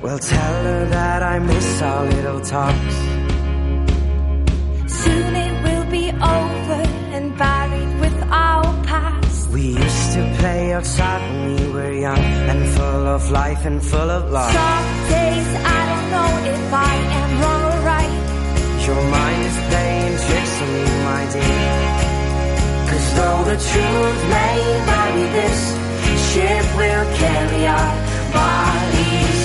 Well, tell her that I miss our little talks. Soon it will be over and buried with our past. We used to play outside when we were young and full of life and full of love. Some days I don't know if I am wrong or right. Your mind is playing tricks on me, my dear. Cause though the truth may vary, this ship will carry our bodies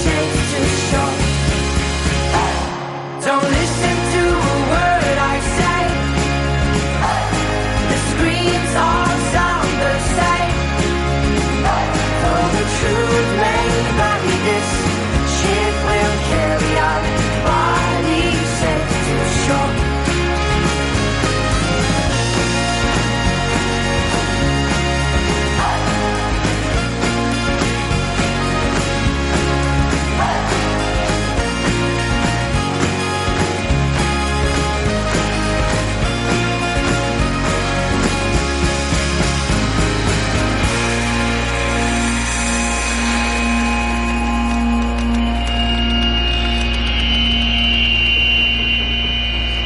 truth may vary, this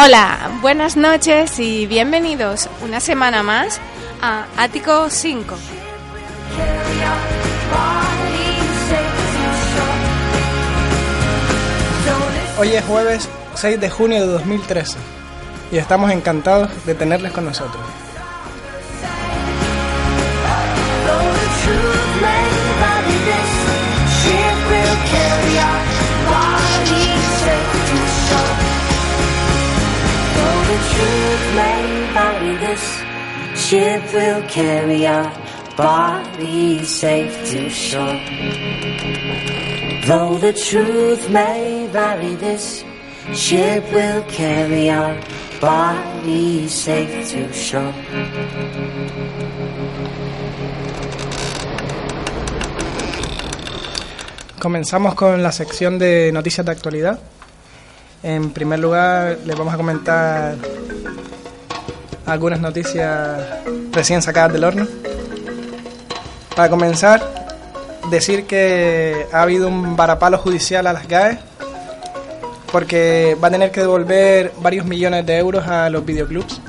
Hola, buenas noches y bienvenidos una semana más a Ático 5. Carry our bodies safe to shore. Don't listen Hoy es jueves 6 de junio de 2013 y estamos encantados de tenerles con nosotros. Truth may vary, this ship will carry our bodies safe to shore. Though the truth may vary, this ship will carry our bodies safe to shore. Comenzamos con la sección de noticias de actualidad. En primer lugar, les vamos a comentar algunas noticias recién sacadas del horno. Para comenzar, decir que ha habido un varapalo judicial a las GAE porque va a tener que devolver varios millones de euros a los videoclubs.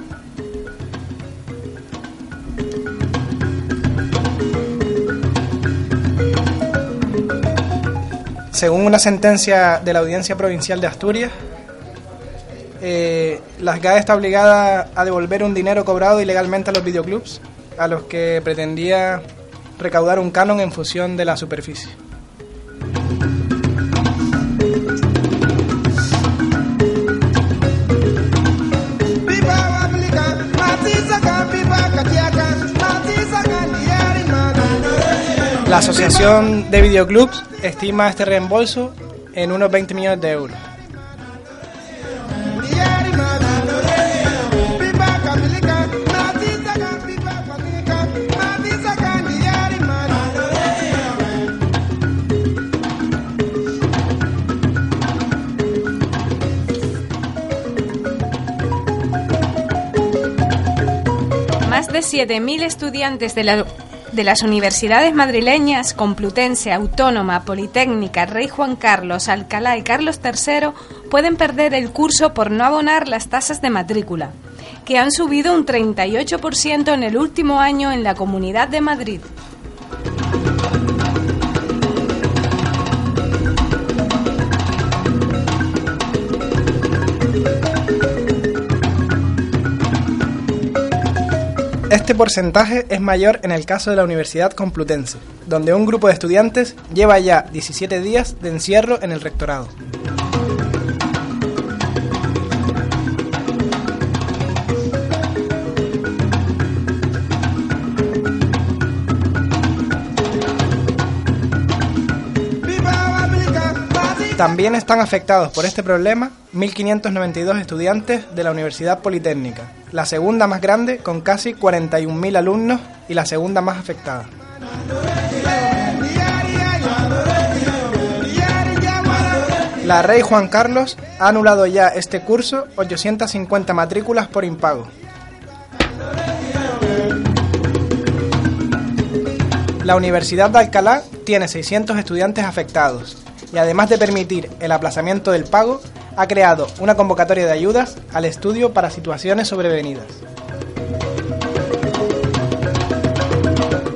Según una sentencia de la Audiencia Provincial de Asturias, eh, las GAE está obligada a devolver un dinero cobrado ilegalmente a los videoclubs, a los que pretendía recaudar un canon en función de la superficie. La Asociación de Videoclubs estima este reembolso en unos 20 millones de euros. Más de 7.000 estudiantes de, la- de las universidades madrileñas, Complutense, Autónoma, Politécnica, Rey Juan Carlos, Alcalá y Carlos III pueden perder el curso por no abonar las tasas de matrícula, que han subido un 38% en el último año en la Comunidad de Madrid. Este porcentaje es mayor en el caso de la Universidad Complutense, donde un grupo de estudiantes lleva ya 17 días de encierro en el rectorado. También están afectados por este problema 1.592 estudiantes de la Universidad Politécnica, la segunda más grande con casi 41.000 alumnos y la segunda más afectada. La Rey Juan Carlos ha anulado ya este curso 850 matrículas por impago. La Universidad de Alcalá tiene 600 estudiantes afectados y además de permitir el aplazamiento del pago, ha creado una convocatoria de ayudas al estudio para situaciones sobrevenidas.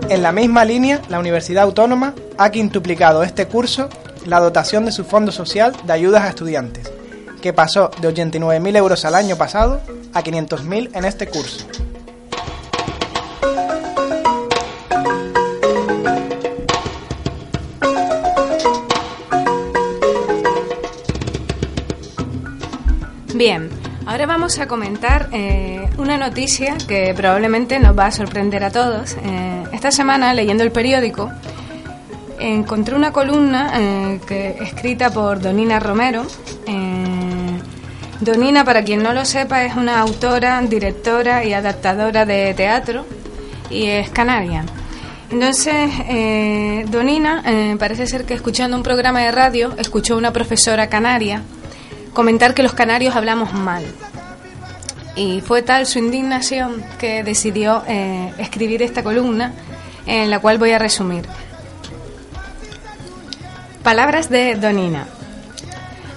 En la misma línea, la Universidad Autónoma ha quintuplicado este curso la dotación de su fondo social de ayudas a estudiantes, que pasó de 89.000 euros al año pasado a 500.000 en este curso. Bien, ahora vamos a comentar eh, una noticia que probablemente nos va a sorprender a todos. Eh, esta semana, leyendo el periódico, encontré una columna eh, que, escrita por Donina Romero. Eh, Donina, para quien no lo sepa, es una autora, directora y adaptadora de teatro y es canaria. Entonces, eh, Donina eh, parece ser que escuchando un programa de radio escuchó a una profesora canaria comentar que los canarios hablamos mal. Y fue tal su indignación que decidió eh, escribir esta columna en la cual voy a resumir. Palabras de Donina.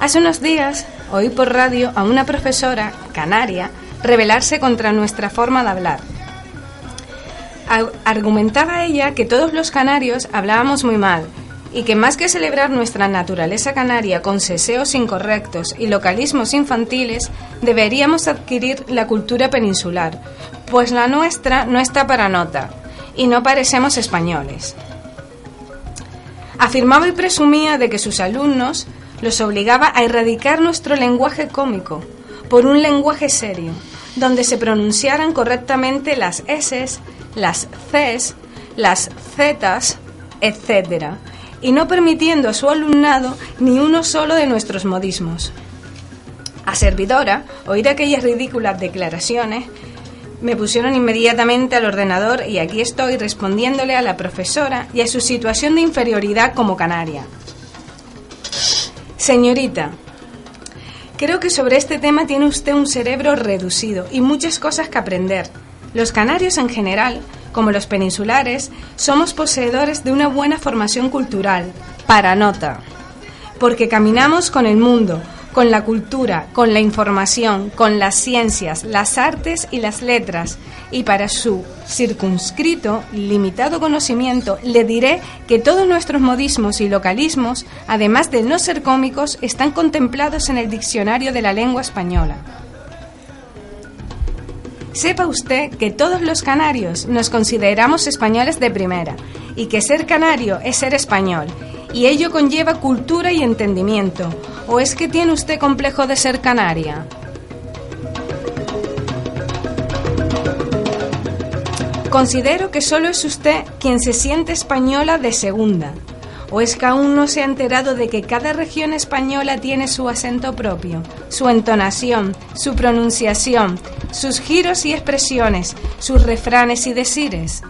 Hace unos días oí por radio a una profesora canaria rebelarse contra nuestra forma de hablar. Ar- Argumentaba ella que todos los canarios hablábamos muy mal y que más que celebrar nuestra naturaleza canaria con seseos incorrectos y localismos infantiles, deberíamos adquirir la cultura peninsular, pues la nuestra no está para nota y no parecemos españoles. Afirmaba y presumía de que sus alumnos los obligaba a erradicar nuestro lenguaje cómico por un lenguaje serio, donde se pronunciaran correctamente las S, las Cs, las Zs, etc., y no permitiendo a su alumnado ni uno solo de nuestros modismos. A servidora, oír aquellas ridículas declaraciones, me pusieron inmediatamente al ordenador y aquí estoy respondiéndole a la profesora y a su situación de inferioridad como canaria. Señorita, creo que sobre este tema tiene usted un cerebro reducido y muchas cosas que aprender. Los canarios en general, como los peninsulares, somos poseedores de una buena formación cultural, para nota, porque caminamos con el mundo, con la cultura, con la información, con las ciencias, las artes y las letras. Y para su circunscrito, limitado conocimiento, le diré que todos nuestros modismos y localismos, además de no ser cómicos, están contemplados en el diccionario de la lengua española. Sepa usted que todos los canarios nos consideramos españoles de primera y que ser canario es ser español y ello conlleva cultura y entendimiento. ¿O es que tiene usted complejo de ser canaria? Considero que solo es usted quien se siente española de segunda. ¿O es que aún no se ha enterado de que cada región española tiene su acento propio, su entonación, su pronunciación, sus giros y expresiones, sus refranes y decires?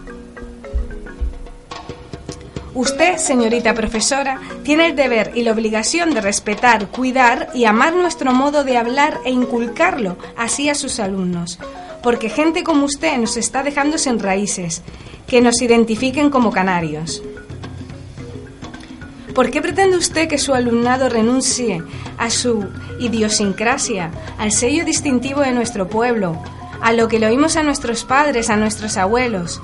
Usted, señorita profesora, tiene el deber y la obligación de respetar, cuidar y amar nuestro modo de hablar e inculcarlo así a sus alumnos, porque gente como usted nos está dejando sin raíces, que nos identifiquen como canarios. ¿Por qué pretende usted que su alumnado renuncie a su idiosincrasia, al sello distintivo de nuestro pueblo, a lo que le oímos a nuestros padres, a nuestros abuelos?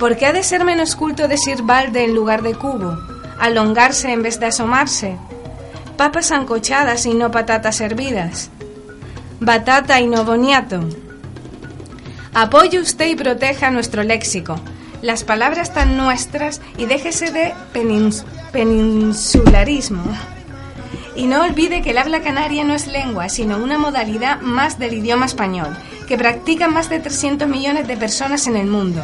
¿Por qué ha de ser menos culto decir balde en lugar de cubo? ¿Alongarse en vez de asomarse? Papas ancochadas y no patatas hervidas. Batata y no boniato. Apoye usted y proteja nuestro léxico, las palabras tan nuestras y déjese de penins- peninsularismo. Y no olvide que el habla canaria no es lengua, sino una modalidad más del idioma español, que practican más de 300 millones de personas en el mundo.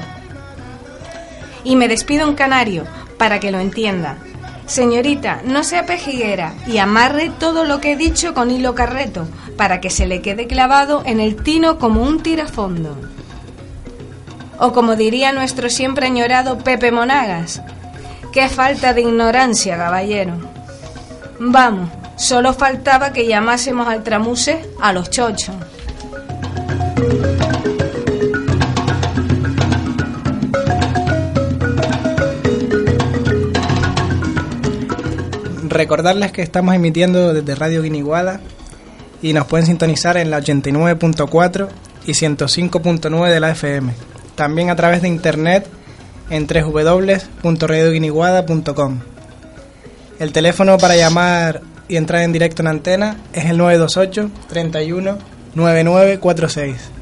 Y me despido en canario, para que lo entienda. Señorita, no sea pejiguera y amarre todo lo que he dicho con hilo carreto, para que se le quede clavado en el tino como un tirafondo. O como diría nuestro siempre añorado Pepe Monagas, qué falta de ignorancia, caballero. Vamos, solo faltaba que llamásemos al tramuse a los chochos. Recordarles que estamos emitiendo desde Radio Guiniguada y nos pueden sintonizar en la 89.4 y 105.9 de la FM. También a través de internet en www.radioguiniguada.com. El teléfono para llamar y entrar en directo en antena es el 928 31 9946.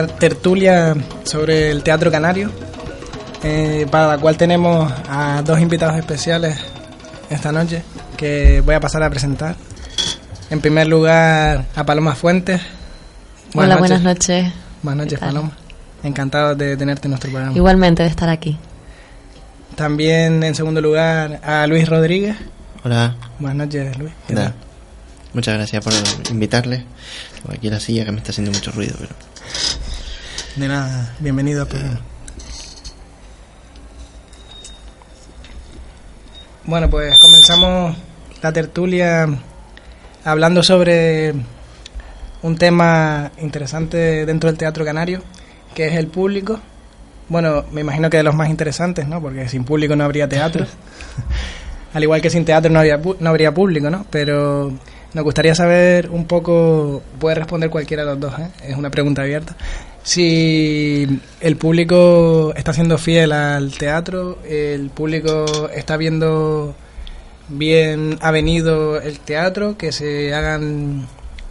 Pequeña tertulia sobre el teatro canario, eh, para la cual tenemos a dos invitados especiales esta noche que voy a pasar a presentar. En primer lugar, a Paloma Fuentes. Hola, buenas noches. Buenas noches. Paloma. Encantado de tenerte en nuestro programa. Igualmente de estar aquí. También, en segundo lugar, a Luis Rodríguez. Hola, Buenas noches, Luis. ¿Qué tal? muchas gracias por invitarle. Aquí la silla que me está haciendo mucho ruido, pero De nada, bienvenido al programa. Bueno, pues comenzamos la tertulia hablando sobre un tema interesante dentro del teatro canario, que es el público. Bueno, me imagino que de los más interesantes, ¿no? Porque sin público no habría teatro. Al igual que sin teatro no, habría no habría público, ¿no? Pero nos gustaría saber un poco, puede responder cualquiera de los dos, ¿eh? es una pregunta abierta, si el público está siendo fiel al teatro, el público está viendo bien ha venido el teatro, que se hagan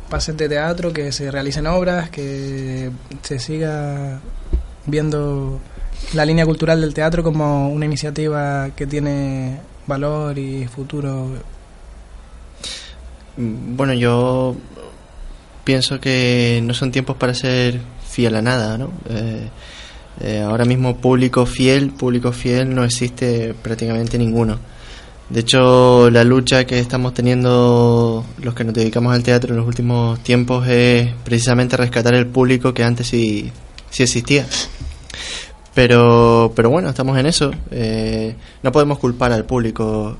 pases de teatro, que se realicen obras, que se siga viendo la línea cultural del teatro como una iniciativa que tiene valor y futuro. Bueno, yo pienso que no son tiempos para ser fiel a nada, ¿no? Eh, eh, ahora mismo público fiel, público fiel no existe prácticamente ninguno. De hecho, la lucha que estamos teniendo los que nos dedicamos al teatro en los últimos tiempos es precisamente rescatar el público que antes sí, sí existía. Pero, pero bueno, estamos en eso. Eh, no podemos culpar al público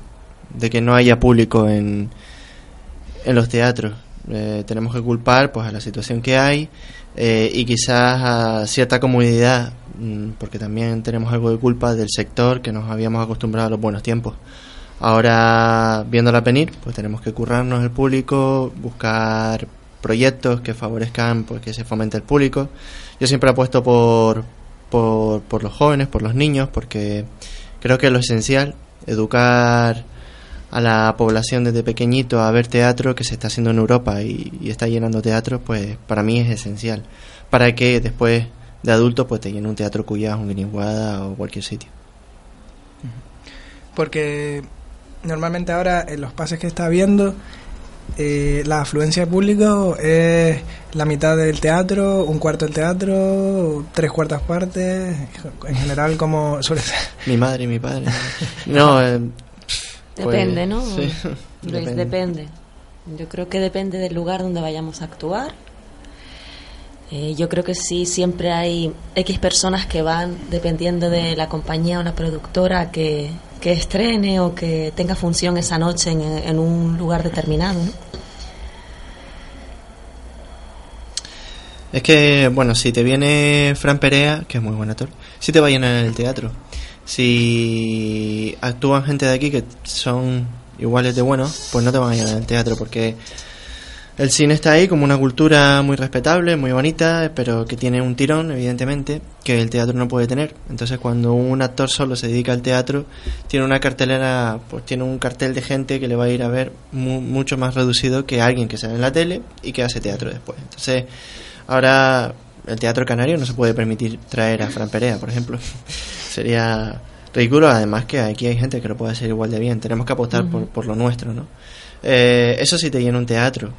de que no haya público en, en los teatros. Eh, tenemos que culpar pues a la situación que hay eh, y quizás a cierta comunidad, mm, porque también tenemos algo de culpa del sector que nos habíamos acostumbrado a los buenos tiempos. Ahora, viéndola venir, pues tenemos que currarnos el público, buscar proyectos que favorezcan pues, que se fomente el público. Yo siempre apuesto por, por, por los jóvenes, por los niños, porque creo que es lo esencial, educar a la población desde pequeñito a ver teatro que se está haciendo en Europa y, está llenando teatro, pues para mí es esencial. Para que después de adulto pues te llene un teatro Cuyas, un Guiniguada o cualquier sitio. Porque normalmente ahora en los pases que está viendo eh, la afluencia de público es la mitad del teatro, un cuarto del teatro, tres cuartas partes, en general como suele ser. Mi madre y mi padre. No, eh, Depende, ¿no? Sí, depende. Yo creo que depende del lugar donde vayamos a actuar. Eh, yo creo que sí, siempre hay X personas que van, dependiendo de la compañía o la productora que, que estrene o que tenga función esa noche en, en un lugar determinado. ¿no? Es que, bueno, si te viene Fran Perea, que es muy buen actor, si te va a llenar el teatro si actúan gente de aquí que son iguales de buenos, pues no te van a el teatro porque el cine está ahí como una cultura muy respetable, muy bonita, pero que tiene un tirón, evidentemente, que el teatro no puede tener. Entonces, cuando un actor solo se dedica al teatro, tiene una cartelera, pues tiene un cartel de gente que le va a ir a ver mucho más reducido que alguien que sale en la tele y que hace teatro después. Entonces, ahora el teatro canario no se puede permitir traer a Fran Perea, por ejemplo. Sería ridículo, además que aquí hay gente que lo puede hacer igual de bien. Tenemos que apostar por, por, lo nuestro, ¿no? Eh, eso sí te llena un teatro.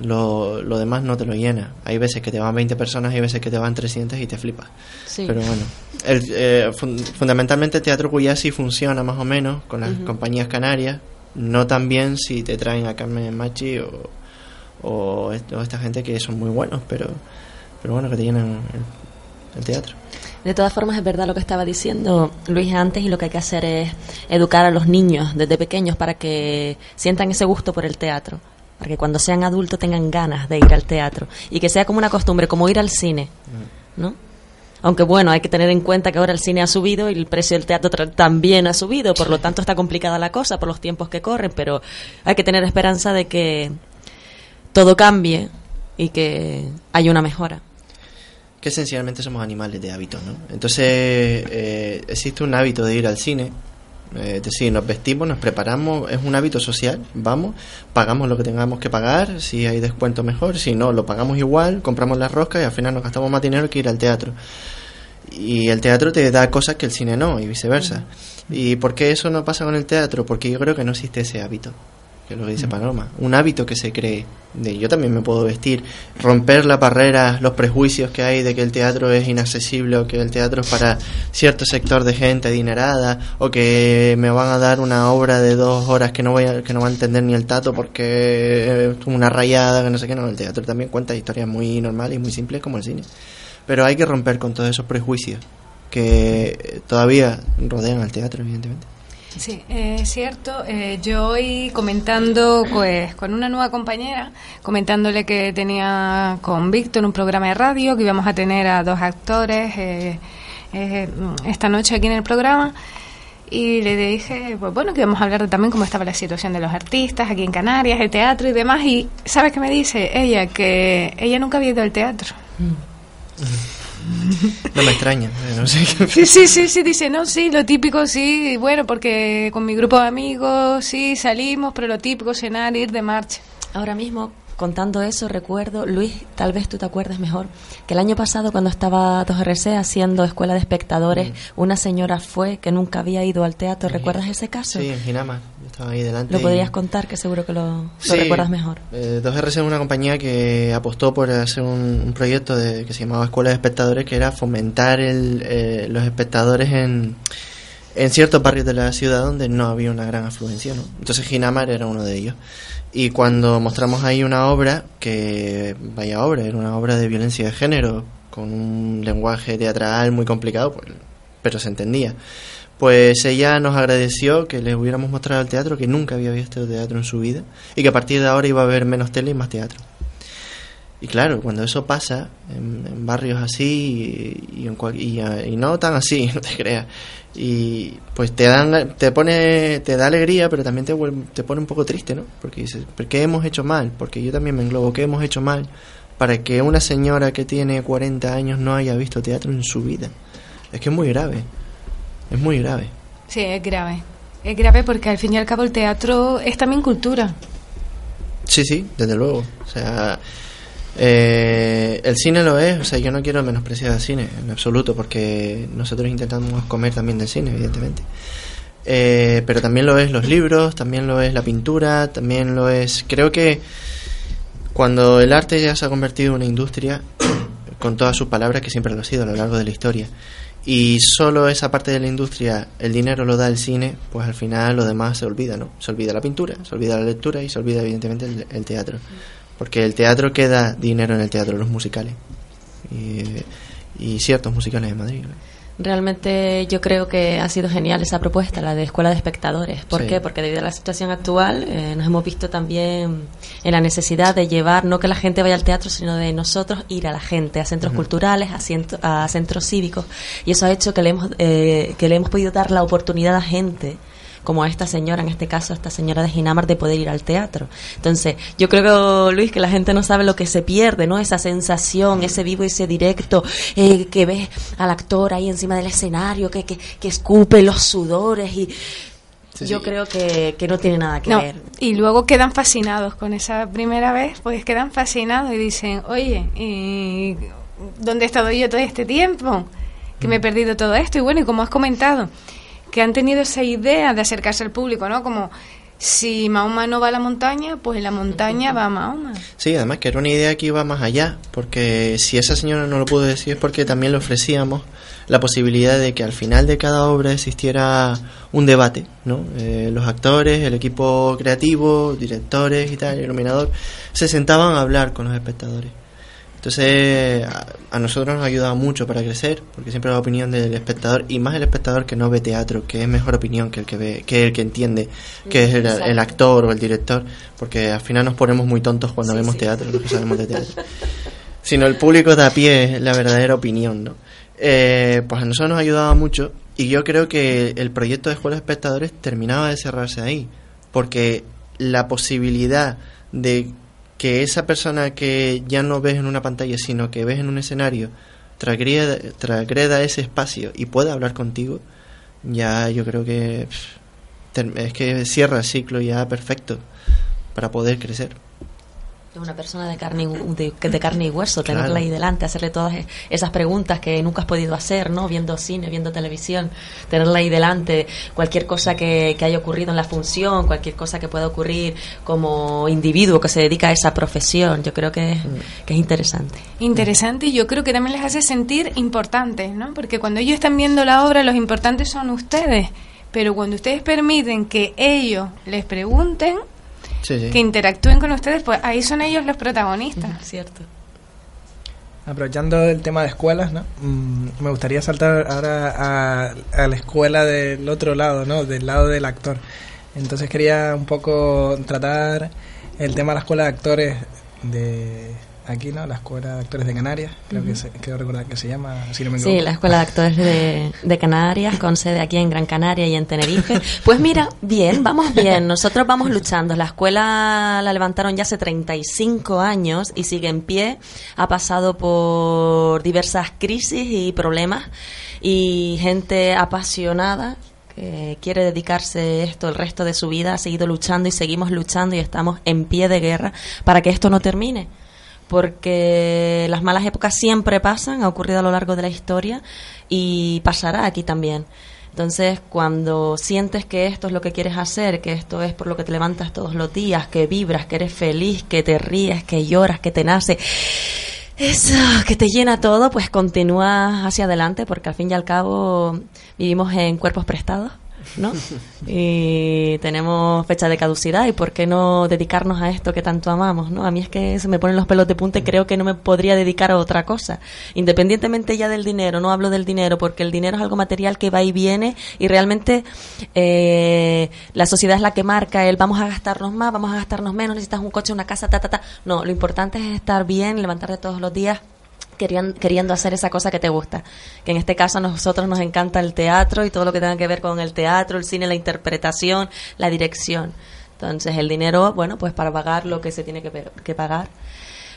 Lo, lo, demás no te lo llena. Hay veces que te van 20 personas, hay veces que te van 300 y te flipas. Pero bueno, el, eh, fundamentalmente el Teatro Cuyasi funciona más o menos con las compañías canarias. No tan bien si te traen a Carmen Machi o, o, esta gente que son muy buenos, pero, pero bueno, que te llenan el teatro. De todas formas, es verdad lo que estaba diciendo Luis antes y lo que hay que hacer es educar a los niños desde pequeños para que sientan ese gusto por el teatro, para que cuando sean adultos tengan ganas de ir al teatro y que sea como una costumbre, como ir al cine, ¿no? Aunque bueno, hay que tener en cuenta que ahora el cine ha subido y el precio del teatro también ha subido, por lo tanto está complicada la cosa por los tiempos que corren, pero hay que tener esperanza de que todo cambie y que haya una mejora que esencialmente somos animales de hábito, ¿no? Entonces eh, existe un hábito de ir al cine, eh, es decir, nos vestimos, nos preparamos, es un hábito social, vamos, pagamos lo que tengamos que pagar, si hay descuento mejor, si no, lo pagamos igual, compramos las roscas y al final nos gastamos más dinero que ir al teatro. Y el teatro te da cosas que el cine no, y viceversa. ¿Y por qué eso no pasa con el teatro? Porque yo creo que no existe ese hábito que es lo que dice Paloma, un hábito que se cree, de yo también me puedo vestir, romper la barrera, los prejuicios que hay de que el teatro es inaccesible o que el teatro es para cierto sector de gente adinerada o que me van a dar una obra de dos horas que no voy a, que no va a entender ni el tato porque es una rayada, que no sé qué, no, el teatro también cuenta historias muy normales y muy simples como el cine. Pero hay que romper con todos esos prejuicios que todavía rodean al teatro, evidentemente. Sí, es cierto. Eh, yo hoy comentando pues con una nueva compañera, comentándole que tenía con Víctor un programa de radio, que íbamos a tener a dos actores eh, eh, esta noche aquí en el programa. Y le dije, pues bueno, que íbamos a hablar también cómo estaba la situación de los artistas aquí en Canarias, el teatro y demás. Y ¿sabes qué me dice? Ella, que ella nunca había ido al teatro. Mm. No me extraña, eh, no sé. Sí, sí, sí, sí, dice, no, sí, lo típico, sí, bueno, porque con mi grupo de amigos, sí, salimos, pero lo típico, cenar, ir de marcha. Ahora mismo, contando eso, recuerdo, Luis, tal vez tú te acuerdes mejor, que el año pasado cuando estaba 2RC haciendo escuela de espectadores, una señora fue que nunca había ido al teatro. ¿Recuerdas ese caso? Sí, en Ginama, yo estaba ahí delante. Lo y- podrías contar, que seguro que lo, recuerdas mejor. eh, 2RC es una compañía que apostó por hacer un, un proyecto de, que se llamaba Escuela de Espectadores, que era fomentar el, eh, los espectadores en, en ciertos barrios de la ciudad donde no había una gran afluencia. ¿no? Entonces Ginamar era uno de ellos. Y cuando mostramos ahí una obra, que vaya obra, era una obra de violencia de género, con un lenguaje teatral muy complicado, pues, pero se entendía. Pues ella nos agradeció que le hubiéramos mostrado el teatro, que nunca había visto teatro en su vida, y que a partir de ahora iba a haber menos tele y más teatro. Y claro, cuando eso pasa en, barrios así y, en cual- y, no tan así, no te creas, y pues te dan, te pone, te da alegría, pero también te pone un poco triste, ¿no? Porque dices, ¿por qué hemos hecho mal? Porque yo también me englobo, ¿qué hemos hecho mal para que una señora que tiene 40 años no haya visto teatro en su vida? Es que es muy grave, es muy grave. Sí, es grave. Es grave porque al fin y al cabo el teatro es también cultura. Sí, sí, desde luego. O sea, eh, el cine lo es. O sea, yo no quiero menospreciar el cine en absoluto, porque nosotros intentamos comer también del cine, evidentemente. Eh, pero también lo es los libros, también lo es la pintura, también lo es. Creo que cuando el arte ya se ha convertido en una industria, con todas sus palabras, que siempre lo ha sido a lo largo de la historia, y solo esa parte de la industria, el dinero lo da el cine, pues al final lo demás se olvida, ¿no? Se olvida la pintura, se olvida la lectura y se olvida evidentemente el, teatro. Porque el teatro queda dinero en el teatro, los musicales. Y, y ciertos musicales de Madrid. ¿no? Realmente yo creo que ha sido genial esa propuesta, la de escuela de espectadores. ¿Por Sí. qué? Porque debido a la situación actual eh, nos hemos visto también en la necesidad de llevar, no que la gente vaya al teatro, sino de nosotros ir a la gente, a centros culturales, a, ciento- a centros cívicos. Y eso ha hecho que le, hemos, eh, que le hemos podido dar la oportunidad a gente como a esta señora, en este caso a esta señora de Ginamar, de poder ir al teatro. Entonces, yo creo, Luis, que la gente no sabe lo que se pierde, ¿no? Esa sensación, ese vivo y ese directo, eh, que ves al actor ahí encima del escenario, que, que, que escupe los sudores y... yo creo que, que no tiene nada que No, ver. y luego quedan fascinados con esa primera vez, pues quedan fascinados y dicen, oye, ¿y ¿dónde he estado yo todo este tiempo? Que me he perdido todo esto. Y bueno, y como has comentado, que han tenido esa idea de acercarse al público, ¿no? Como si Mahoma no va a la montaña, pues la montaña va a Mahoma. Sí, además que era una idea que iba más allá, porque si esa señora no lo pudo decir es porque también le ofrecíamos la posibilidad de que al final de cada obra existiera un debate, ¿no? Eh, los actores, el equipo creativo, directores y tal, iluminador, se sentaban a hablar con los espectadores. Entonces, a, nosotros nos ha ayudado mucho para crecer, porque siempre la opinión del espectador, y más el espectador que no ve teatro, que es mejor opinión que el que ve, que el que entiende, que es el, el actor o el director, porque al final nos ponemos muy tontos cuando vemos teatro, los que sabemos de teatro. Sino el público de a pie es la verdadera opinión, ¿no? Eh, pues a nosotros nos ha ayudado mucho, y yo creo que el proyecto de Escuela de Espectadores terminaba de cerrarse ahí, porque la posibilidad de que esa persona que ya no ves en una pantalla, sino que ves en un escenario, transgreda, ese espacio y pueda hablar contigo, ya yo creo que es que cierra el ciclo ya perfecto para poder crecer. Una persona de carne, de, de carne y hueso, Claro. tenerla ahí delante, hacerle todas e- esas preguntas que nunca has podido hacer, ¿no? Viendo cine, viendo televisión, tenerla ahí delante, cualquier cosa que, que haya ocurrido en la función, cualquier cosa que pueda ocurrir como individuo que se dedica a esa profesión, yo creo que, que es interesante. Interesante y yo creo que también les hace sentir importantes, ¿no? Porque cuando ellos están viendo la obra, los importantes son ustedes. Pero cuando ustedes permiten que ellos les pregunten, Sí, sí. que interactúen con ustedes, pues ahí son ellos los protagonistas. Cierto. Aprovechando el tema de escuelas, ¿no? Mm, me gustaría saltar ahora a, a la escuela del otro lado, ¿no? Del lado del actor. Entonces quería un poco tratar el tema de la escuela de actores de aquí, ¿no? La Escuela de Actores de Canarias, creo que se, creo recordar que se llama, si no me Sí, la Escuela de Actores de, de Canarias, con sede aquí en Gran Canaria y en Tenerife. Pues mira, bien, vamos bien, nosotros vamos luchando. La escuela la levantaron ya hace 35 años y sigue en pie. Ha pasado por diversas crisis y problemas y gente apasionada que quiere dedicarse esto el resto de su vida, ha seguido luchando y seguimos luchando y estamos en pie de guerra para que esto no termine porque las malas épocas siempre pasan, ha ocurrido a lo largo de la historia y pasará aquí también. Entonces, cuando sientes que esto es lo que quieres hacer, que esto es por lo que te levantas todos los días, que vibras, que eres feliz, que te ríes, que lloras, que te nace, eso que te llena todo, pues continúa hacia adelante, porque al fin y al cabo vivimos en cuerpos prestados. ¿No? Y tenemos fecha de caducidad y por qué no dedicarnos a esto que tanto amamos, ¿no? A mí es que se me ponen los pelos de punta y creo que no me podría dedicar a otra cosa. Independientemente ya del dinero, no hablo del dinero porque el dinero es algo material que va y viene y realmente eh, la sociedad es la que marca el vamos a gastarnos más, vamos a gastarnos menos, necesitas un coche, una casa, ta, ta, ta. No, lo importante es estar bien, levantarte todos los días queriendo, queriendo hacer esa cosa que te gusta. Que en este caso a nosotros nos encanta el teatro y todo lo que tenga que ver con el teatro, el cine, la interpretación, la dirección. Entonces el dinero, bueno, pues para pagar lo que se tiene que, que pagar.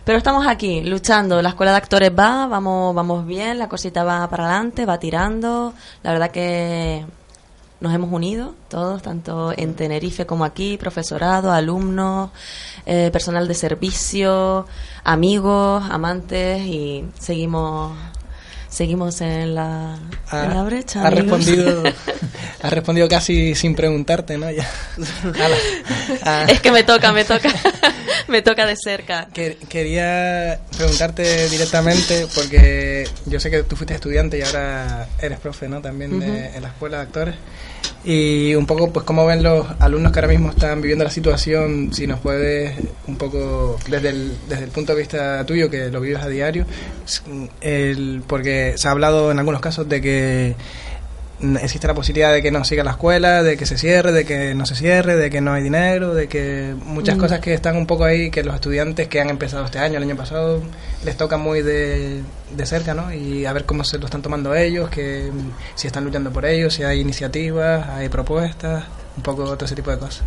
Pero estamos aquí, luchando. La escuela de actores va, vamos, vamos bien, la cosita va para adelante, va tirando. La verdad que nos hemos unido todos, tanto en Tenerife como aquí, profesorado, alumnos, eh, personal de servicio, amigos, amantes y seguimos seguimos en la, Ha, en la brecha. ha amigos. respondido, ha respondido casi sin preguntarte, ¿no? Ya. Es que me toca, me toca, me toca de cerca. que- quería preguntarte directamente, porque yo sé que tú fuiste estudiante y ahora eres profe, ¿no? También de- en la escuela de actores. Y un poco, pues, cómo ven los alumnos que ahora mismo están viviendo la situación, si nos puedes, un poco, desde el, desde el punto de vista tuyo, que lo vives a diario, s- el, porque se ha hablado en algunos casos de que mm, existe la posibilidad de que no siga la escuela, de que se cierre, de que no se cierre, de que no hay dinero, de que muchas Mm. cosas que están un poco ahí, que los estudiantes que han empezado este año, el año pasado, les toca muy de, de cerca, ¿no? Y a ver cómo se lo están tomando ellos, que mm, si están luchando por ellos, si hay iniciativas, hay propuestas, un poco todo ese tipo de cosas.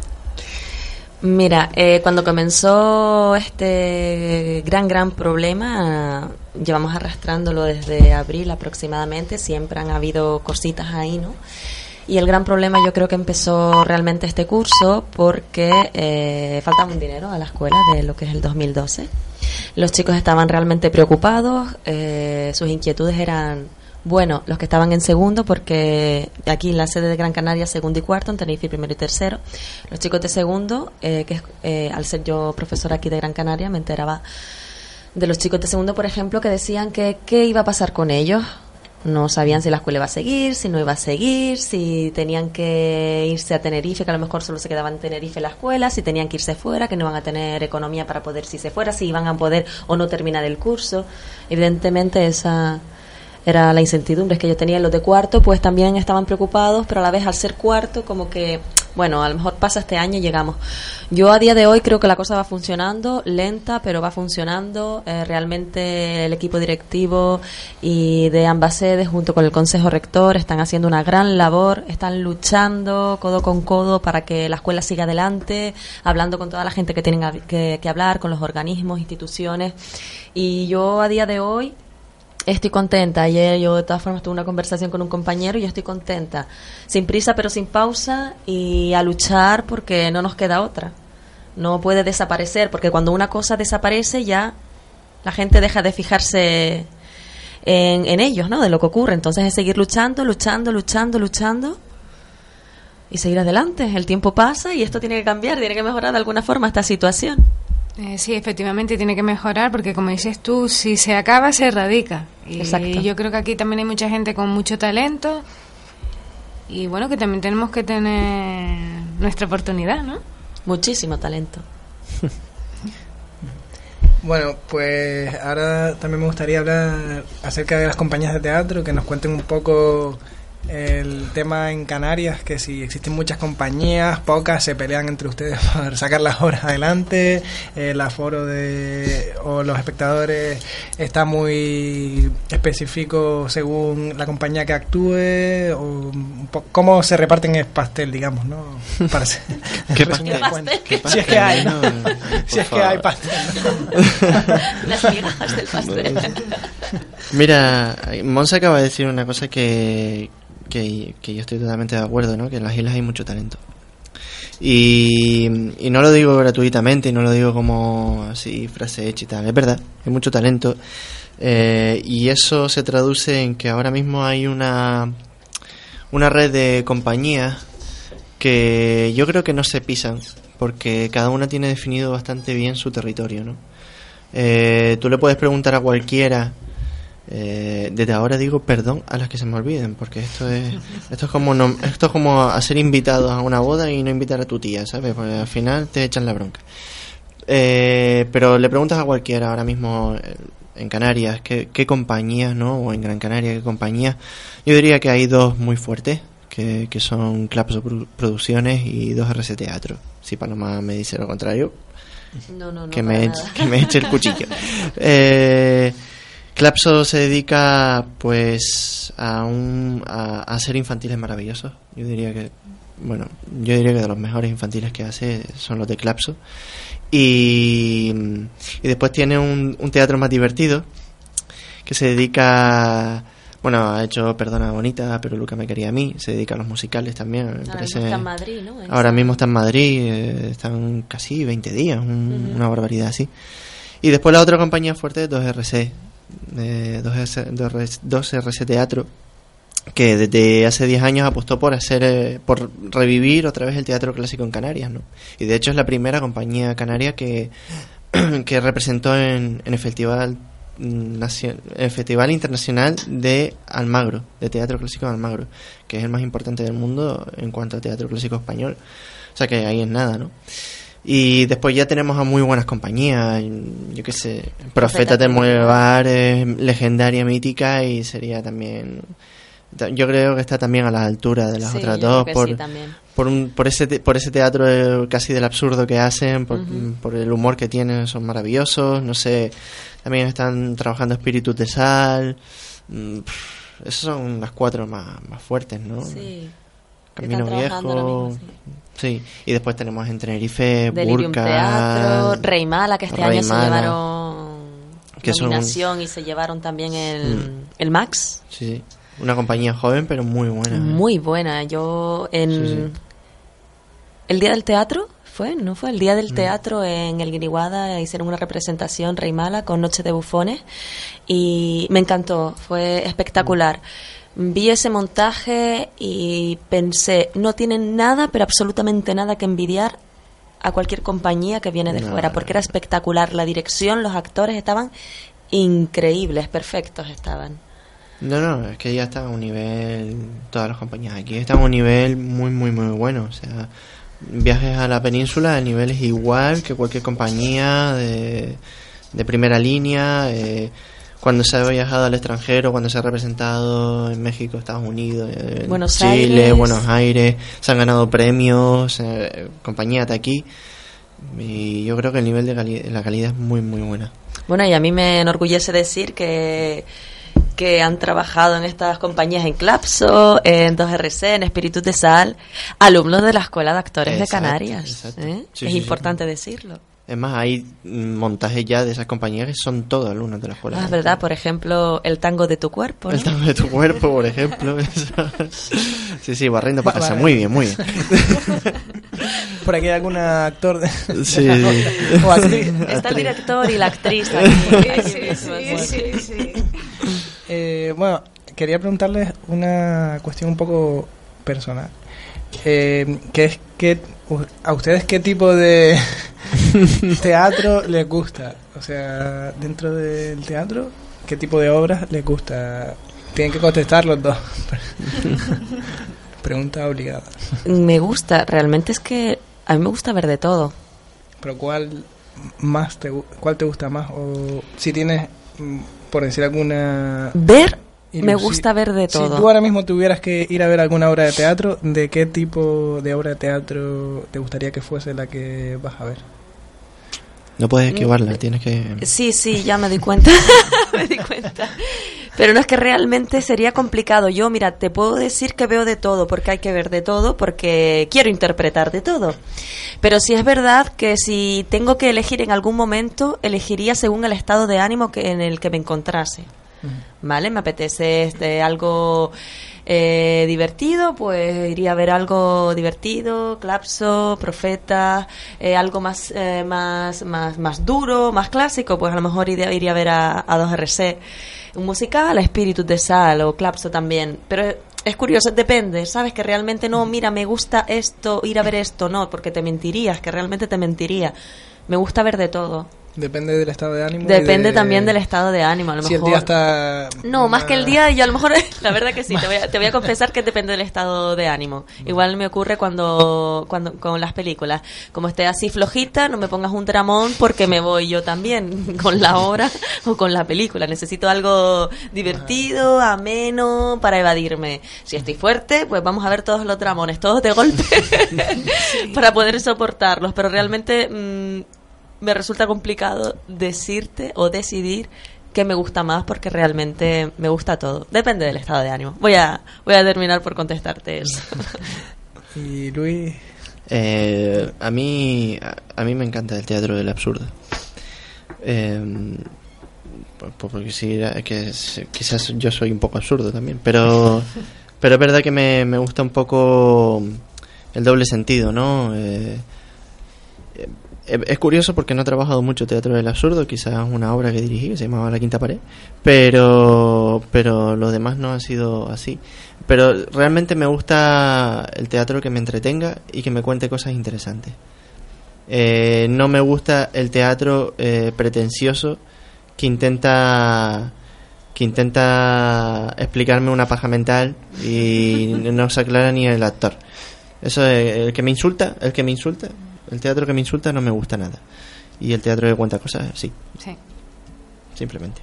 Mira, eh, cuando comenzó este gran, gran problema, llevamos arrastrándolo desde abril aproximadamente, siempre han habido cositas ahí, ¿no? Y el gran problema yo creo que empezó realmente este curso porque eh, faltaba un dinero a la escuela de lo que es el 2012. Los chicos estaban realmente preocupados, eh, sus inquietudes eran, bueno, los que estaban en segundo, porque aquí en la sede de Gran Canaria, segundo y cuarto, en Tenerife primero y tercero. Los chicos de segundo, eh, que eh, al ser yo profesora aquí de Gran Canaria, me enteraba de los chicos de segundo, por ejemplo, que decían que qué iba a pasar con ellos. No sabían si la escuela iba a seguir, si no iba a seguir, si tenían que irse a Tenerife, que a lo mejor solo se quedaban en Tenerife la escuela, si tenían que irse fuera, que no iban a tener economía para poder si se fuera, si iban a poder o no terminar el curso. Evidentemente esa era la incertidumbre que yo tenía. Los de cuarto pues también estaban preocupados, pero a la vez al ser cuarto como que, bueno, a lo mejor pasa este año y llegamos. Yo a día de hoy creo que la cosa va funcionando, lenta, pero va funcionando. Eh, realmente el equipo directivo y de ambas sedes junto con el Consejo Rector están haciendo una gran labor, están luchando codo con codo para que la escuela siga adelante, hablando con toda la gente que tienen que, que hablar, con los organismos, instituciones. Y yo a día de hoy Estoy contenta. Ayer yo de todas formas tuve una conversación con un compañero y yo estoy contenta. Sin prisa pero sin pausa y a luchar porque no nos queda otra. No puede desaparecer porque cuando una cosa desaparece ya la gente deja de fijarse en, en ellos, ¿no? De lo que ocurre. Entonces es seguir luchando, luchando, luchando, luchando y seguir adelante. El tiempo pasa y esto tiene que cambiar, tiene que mejorar de alguna forma esta situación. Eh, sí, efectivamente tiene que mejorar porque como dices tú, si se acaba se erradica. Y Exacto. yo creo que aquí también hay mucha gente con mucho talento y bueno, que también tenemos que tener nuestra oportunidad, ¿no? Muchísimo talento. Bueno, pues ahora también me gustaría hablar acerca de las compañías de teatro, que nos cuenten un poco el tema en Canarias, que si existen muchas compañías, pocas se pelean entre ustedes por sacar las obras adelante, el aforo de o los espectadores está muy específico según la compañía que actúe, o cómo se reparten el pastel, digamos, ¿no? Para ser- ¿Qué pastel? ¿Qué Si es que hay, ¿no? pastel? Si es que hay pastel. Las migajas del pastel. Mira, Monse acaba de decir una cosa que, que, yo estoy totalmente de acuerdo, ¿no? Que en las islas hay mucho talento. Y, y no lo digo gratuitamente, no lo digo como así, frase hecha y tal. Es verdad, hay mucho talento. Eh, y eso se traduce en que ahora mismo hay una, una red de compañías que yo creo que no se pisan, porque cada una tiene definido bastante bien su territorio, ¿no? Eh, tú le puedes preguntar a cualquiera eh, desde ahora digo perdón a las que se me olviden porque esto es esto es como no- esto es como hacer invitados a una boda y no invitar a tu tía sabes porque al final te echan la bronca. Eh, pero le preguntas a cualquiera ahora mismo eh, en Canarias qué, qué compañías no o en Gran Canaria qué compañías yo diría que hay dos muy fuertes que, que son Produ- Producciones y 2RC Teatro si Paloma me dice lo contrario. No, no, no. que, me, eche- que me eche el cuchillo. Eh, Clapso se dedica pues a, un, a, a hacer infantiles maravillosos. Yo diría que, bueno, yo diría que de los mejores infantiles que hace son los de Clapso. Y, y después tiene un, un teatro más divertido que se dedica... Bueno, ha hecho Perdona Bonita, pero Luca me quería a mí. Se dedica a los musicales también. me Ahora parece- mismo está en Madrid, ¿no? En Ahora mismo está en Madrid, eh, están casi 20 días, un- una barbaridad así. Y después la otra compañía fuerte es 2RC, eh, 2RC, 2RC 2RC Teatro, que desde hace 10 años apostó por hacer, eh, por revivir otra vez el teatro clásico en Canarias, ¿no? Y de hecho es la primera compañía canaria que, que representó en, en el festival el Festival Internacional de Almagro, de Teatro Clásico de Almagro, que es el más importante del mundo en cuanto a teatro clásico español. O sea que ahí es nada, ¿no? Y después ya tenemos a muy buenas compañías, yo qué sé, Profeta de Muevar, es legendaria, mítica y sería también... Yo creo que está también a la altura de las Sí, otras dos por, sí, por, un, por, ese, te- por ese teatro casi del absurdo que hacen, por, Ujú. por el humor que tienen, son maravillosos, no sé, también están trabajando Espíritus de Sal, mm, pff, esas son las cuatro más, más fuertes, ¿no? Sí. Camino Viejo, mismo, sí. y después tenemos en Tenerife, Delirium Burka, Teatro, Rey Mala, que este Rey año se llevaron que son- nominación y se llevaron también el, Mm. el Max. sí, sí. una compañía joven pero muy buena. ¿eh? Muy buena. Yo en Sí, sí. el día del teatro fue, no fue el día Mm. del teatro en el Guiniguada hicieron una representación Rey Mala con Noche de bufones y me encantó, fue espectacular. Vi ese montaje y pensé, no tienen nada, pero absolutamente nada que envidiar a cualquier compañía que viene de No, fuera, porque era espectacular. La dirección, los actores estaban increíbles, perfectos estaban. No, no, es que ya están a un nivel, todas las compañías aquí están a un nivel muy, muy, muy bueno. O sea, viajes a la península, el nivel es igual que cualquier compañía de, de primera línea. eh, cuando se ha viajado al extranjero, cuando se ha representado en México, Estados Unidos, en Buenos Chile, Aires. Buenos Aires, se han ganado premios, eh, compañía de aquí. Y yo creo que el nivel de cali- la calidad es muy, muy buena. Bueno, y a mí me enorgullece decir que, que han trabajado en estas compañías en Clapso, en 2RC, en Espíritus de Sal, alumnos de la Escuela de Actores de Canarias. ¿eh? Sí, es sí, sí. importante decirlo. Es más, hay montajes ya de esas compañías que son todos alumnos de la escuela. Ah, es verdad, por ejemplo, el tango de tu cuerpo. ¿no? El tamaño de tu cuerpo, por ejemplo. sí, sí, barriendo para casa. Vale. Muy bien, muy bien. Por aquí hay algún actor de... Sí, o actriz. Está el director y la actriz aquí. aquí Sí, sí, sí. sí, sí. Eh, bueno, quería preguntarles una cuestión un poco personal. Eh, que es que a ustedes qué tipo de teatro les gusta. O sea, dentro del teatro, qué tipo de obras les gusta. Tienen que contestar los dos. Pregunta obligada. Me gusta, realmente es que a mí me gusta ver de todo. Pero ¿cuál más te cuál te gusta más o si tienes mm, por decir alguna Ver Me gusta ver de todo. Si tú ahora mismo tuvieras que ir a ver alguna obra de teatro, ¿de qué tipo de obra de teatro te gustaría que fuese la que vas a ver? No puedes esquivarla, tienes que... Sí, sí, ya me di cuenta. me di cuenta. Pero no es que realmente sería complicado. Yo, mira, te puedo decir que veo de todo, porque hay que ver de todo, porque quiero interpretar de todo. Pero sí es verdad que si tengo que elegir en algún momento, elegiría según el estado de ánimo que, en el que me encontrase. ¿Vale? Me apetece este, algo eh, divertido, pues iría a ver algo divertido, Clapso, Profeta, eh, algo más, eh, más, más, más duro, más clásico, pues a lo mejor iría, iría a ver a, a 2RC. Un musical, Espíritus de Sal o Clapso también. Pero es curioso, depende, ¿sabes? Que realmente no, mira, me gusta esto, ir a ver esto, no, porque te mentirías, que realmente te mentiría. Me gusta ver de todo. Depende del estado de ánimo. Depende de- también del estado de ánimo, a lo Si el mejor. día está... No, más que el día, yo a lo mejor, la verdad que sí, te voy, a, te voy a confesar que depende del estado de ánimo. Igual me ocurre cuando, cuando con las películas. Como esté así flojita, no me pongas un dramón porque me voy yo también con la obra o con la película. Necesito algo divertido, ameno, para evadirme. Si estoy fuerte, pues vamos a ver todos los dramones, todos de golpe, para poder soportarlos. Pero realmente mm, me resulta complicado decirte o decidir qué me gusta más porque realmente me gusta todo. Depende del estado de ánimo. Voy a, voy a terminar por contestarte eso. Y Luis... Eh, a mí a, a mí me encanta el teatro del absurdo. Eh, por- por- porque sí, que es- quizás yo soy un poco absurdo también, pero pero es verdad que me, me gusta un poco el doble sentido, ¿no? Eh, es curioso porque no he trabajado mucho teatro del absurdo, quizás una obra que dirigí que se llamaba La Quinta Pared, pero pero los demás no han sido así. Pero realmente me gusta el teatro que me entretenga y que me cuente cosas interesantes. Eh, no me gusta el teatro eh, pretencioso que intenta que intenta explicarme una paja mental y no se aclara ni el actor. Eso es, el que me insulta, el que me insulta, el teatro que me insulta no me gusta nada. Y el teatro que cuenta cosas, sí, Sí. simplemente.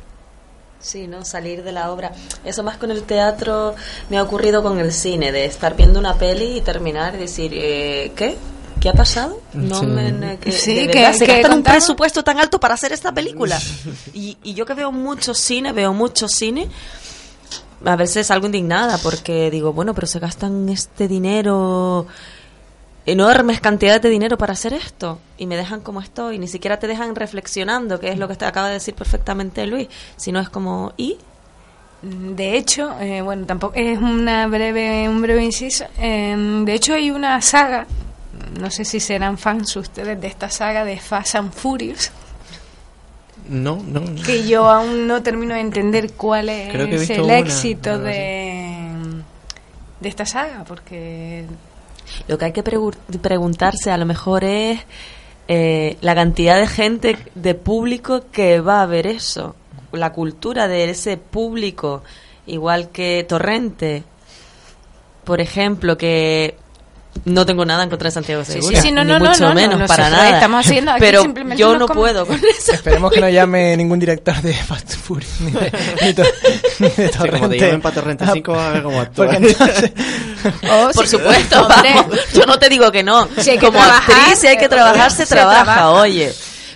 Sí, ¿no? Salir de la obra. Eso más con el teatro me ha ocurrido con el cine, de estar viendo una peli y terminar y decir, eh, ¿qué? ¿Qué ha pasado? No Sí. me, que, Sí, de que- verdad, se que gastan un presupuesto tan alto para hacer esta película. Y, y yo que veo mucho cine, veo mucho cine, a veces salgo indignada porque digo, bueno, pero se gastan este dinero, enormes cantidades de dinero para hacer esto y me dejan como estoy, ni siquiera te dejan reflexionando, que es lo que te acaba de decir perfectamente Luis, sino es como, ¿y? De hecho, eh, bueno, tampoco es una breve, un breve inciso. eh, de hecho, hay una saga, no sé si serán fans ustedes de esta saga de Fast and Furious, No, no, no. que yo aún no termino de entender cuál es el una, éxito de, de esta saga, porque Lo que hay que pregu- preguntarse a lo mejor es eh, la cantidad de gente, de público que va a ver eso. La cultura de ese público, igual que Torrente, por ejemplo, que no tengo nada en contra de Santiago Sí, Segura, sí, sí, ni no, no, mucho no, no, menos, para nada. estamos haciendo aquí Pero simplemente yo no puedo con eso. Esperemos que no llame ningún director de Fast Food ni de, ni to- ni de Sí, como te Torrente. llamen para Torrente Ah, 5, va a ver cómo actúa. Entonces, Oh, Por sí, supuesto, hombre. vamos. Yo no te digo que no. Si hay que Como trabajar, actriz, si hay que trabajar, se, se trabaja, trabaja. oye.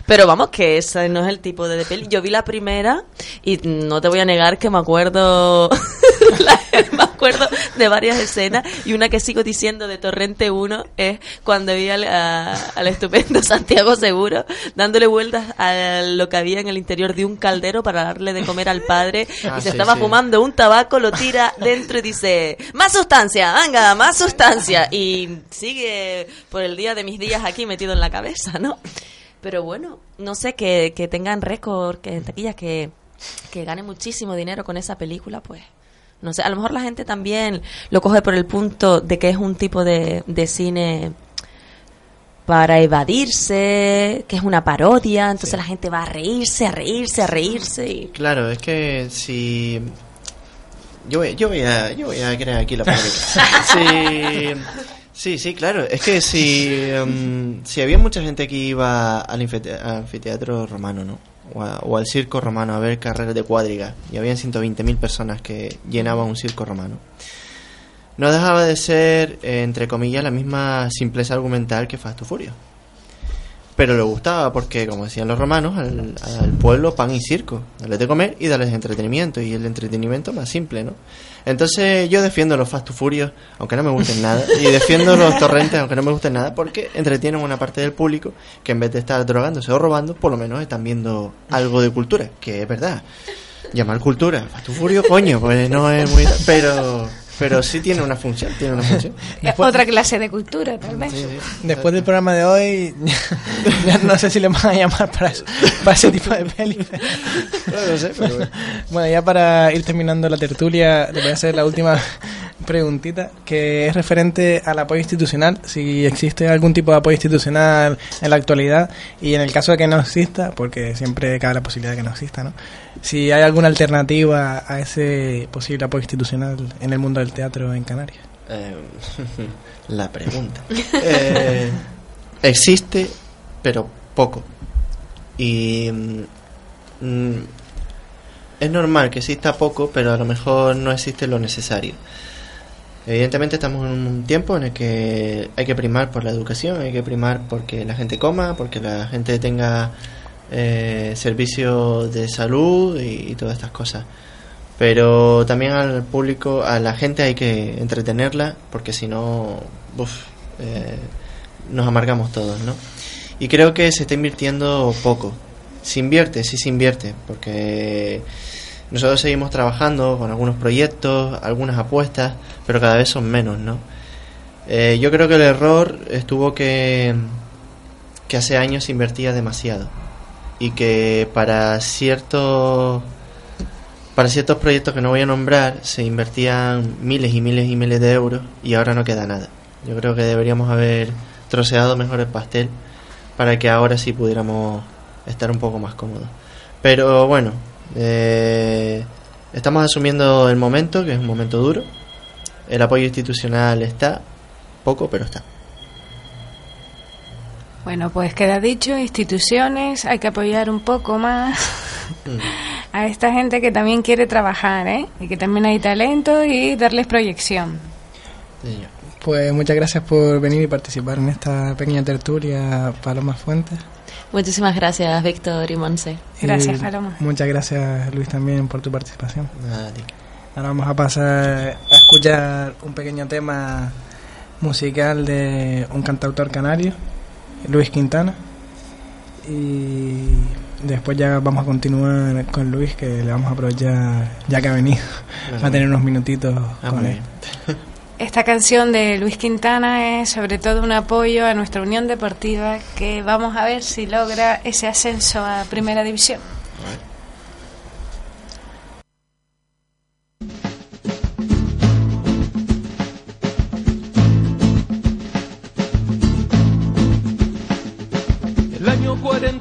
Pero vamos, que ese no es el tipo de peli. Yo vi la primera y no te voy a negar que me acuerdo, la- me acuerdo de varias escenas y una que sigo diciendo de Torrente 1 es cuando vi al, a- al estupendo Santiago Seguro dándole vueltas a lo que había en el interior de un caldero para darle de comer al padre Ah, y se sí, estaba sí. fumando un tabaco, lo tira dentro y dice, más sustancia, venga, más sustancia. Y sigue por el día de mis días aquí metido en la cabeza, ¿no? Pero bueno, no sé, que, que tengan récord, que en taquillas, que, que gane muchísimo dinero con esa película, pues... No sé, a lo mejor la gente también lo coge por el punto de que es un tipo de, de cine para evadirse, que es una parodia, entonces la gente va a reírse, a reírse, a reírse y... Claro, es que si yo voy, yo voy a yo voy a crear aquí la polémica. sí, sí, sí, claro. Es que si em, si había mucha gente que iba al anfite- anfiteatro romano, ¿no? o, al circo romano a ver carreras de cuadriga y habían 120.000 personas que llenaban un circo romano. No dejaba de ser, eh, entre comillas, la misma simpleza argumental que Fast Furious. Pero le gustaba porque, como decían los romanos, al, al pueblo pan y circo. Darles de comer y darles entretenimiento. Y el entretenimiento más simple, ¿no? Entonces yo defiendo los Fast and Furious, aunque no me gusten nada. Y defiendo los torrentes, aunque no me gusten nada, porque entretienen una parte del público que en vez de estar drogándose o robando, por lo menos están viendo algo de cultura, que es verdad. Llamar cultura, Fast coño, pues no es muy... Pero, pero sí tiene una función, tiene una función. Es otra clase de cultura, tal vez. Después del programa de hoy, ya no sé si le van a llamar para, ese tipo de peli. No, no sé, pero bueno. Bueno, ya para ir terminando la tertulia, te voy a hacer la última preguntita, que es referente al apoyo institucional, si existe algún tipo de apoyo institucional en la actualidad, y en el caso de que no exista, porque siempre cabe la posibilidad de que no exista, ¿no? Si hay alguna alternativa a ese posible apoyo institucional en el mundo del teatro en Canarias. Eh, la pregunta. Eh, existe, pero poco. Y mm, mm, es normal que exista poco, pero a lo mejor no existe lo necesario. Evidentemente estamos en un tiempo en el que hay que primar por la educación, hay que primar porque la gente coma, porque la gente tenga eh, servicios de salud y, todas estas cosas. Pero también al público, a la gente hay que entretenerla, porque si no, eh, nos amargamos todos, ¿no? Y creo que se está invirtiendo poco. Se invierte, sí se invierte, porque nosotros seguimos trabajando con algunos proyectos, algunas apuestas, pero cada vez son menos, ¿no? Eh, yo creo que el error estuvo que, que hace años se invertía demasiado y que para ciertos para ciertos proyectos que no voy a nombrar se invertían miles y miles y miles de euros y ahora no queda nada. Yo creo que deberíamos haber troceado mejor el pastel para que ahora sí pudiéramos estar un poco más cómodos. Pero bueno, eh, estamos asumiendo el momento, que es un momento duro. El apoyo institucional está, poco, pero está. Bueno, pues queda dicho, instituciones, hay que apoyar un poco más a esta gente que también quiere trabajar, ¿eh? Y que también hay talento y darles proyección. Pues muchas gracias por venir y participar en esta pequeña tertulia, Paloma Fuentes. Muchísimas gracias, Víctor y Monse. Gracias, Paloma. Muchas gracias, Luis, también por tu participación. Nada. Ahora vamos a pasar a escuchar un pequeño tema musical de un cantautor canario, Luis Quintana. Y después ya vamos a continuar con Luis, que le vamos a aprovechar ya que ha venido. Va a tener unos minutitos con él. Esta canción de Luis Quintana es sobre todo un apoyo a nuestra Unión Deportiva que vamos a ver si logra ese ascenso a Primera División.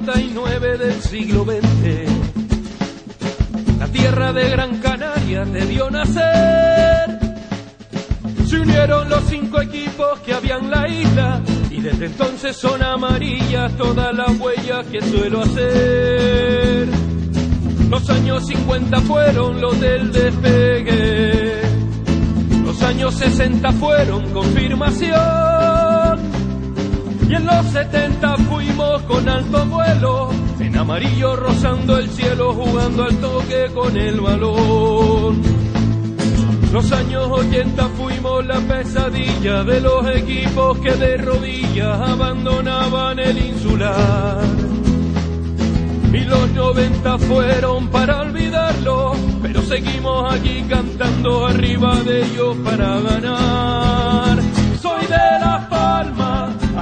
39 del siglo XX. La tierra de Gran Canaria debió nacer. Se unieron los cinco equipos que habían la isla y desde entonces son amarillas todas las huellas que suelo hacer. Los años 50 fueron los del despegue. Los años 60 fueron confirmación y en los 70 fuimos con alto vuelo, en amarillo rozando el cielo, jugando al toque con el balón. Los años 80 fuimos la pesadilla de los equipos que de rodillas abandonaban el insular. Y los 90 fueron para olvidarlo, pero seguimos aquí cantando arriba de ellos para ganar. Soy de Las Palmas,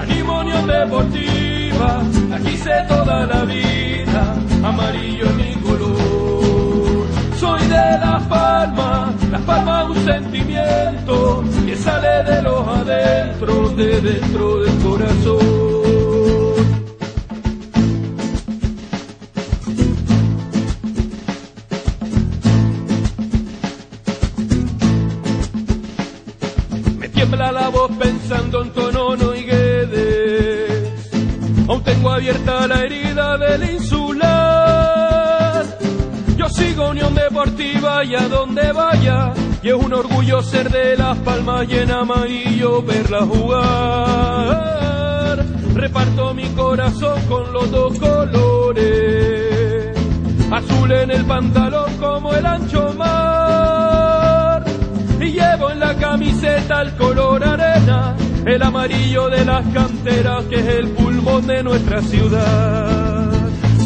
animo Unión Deportiva, aquí sé toda la vida, amarillo mi color. Soy de Las Palmas, Las Palmas un sentimiento que sale de los adentros, de dentro del corazón. Abierta la herida del insular. Unión Deportiva y a donde vaya. Y es un orgullo ser de Las Palmas y en amarillo verla jugar. Reparto mi corazón con los dos colores, azul en el pantalón como el ancho mar. Y llevo en la camiseta el color arena, el amarillo de las canteras que es el pulmón de nuestra ciudad.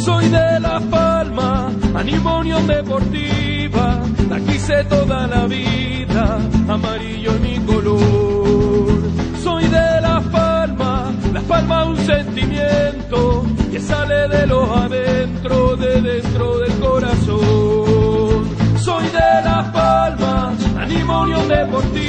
Soy de La Palma, animo Unión Deportiva, la quise toda la vida, amarillo es mi color. Soy de La Palma, La Palma un sentimiento que sale de los adentro, de dentro del corazón. Soy de La Palma, animo Unión Deportiva,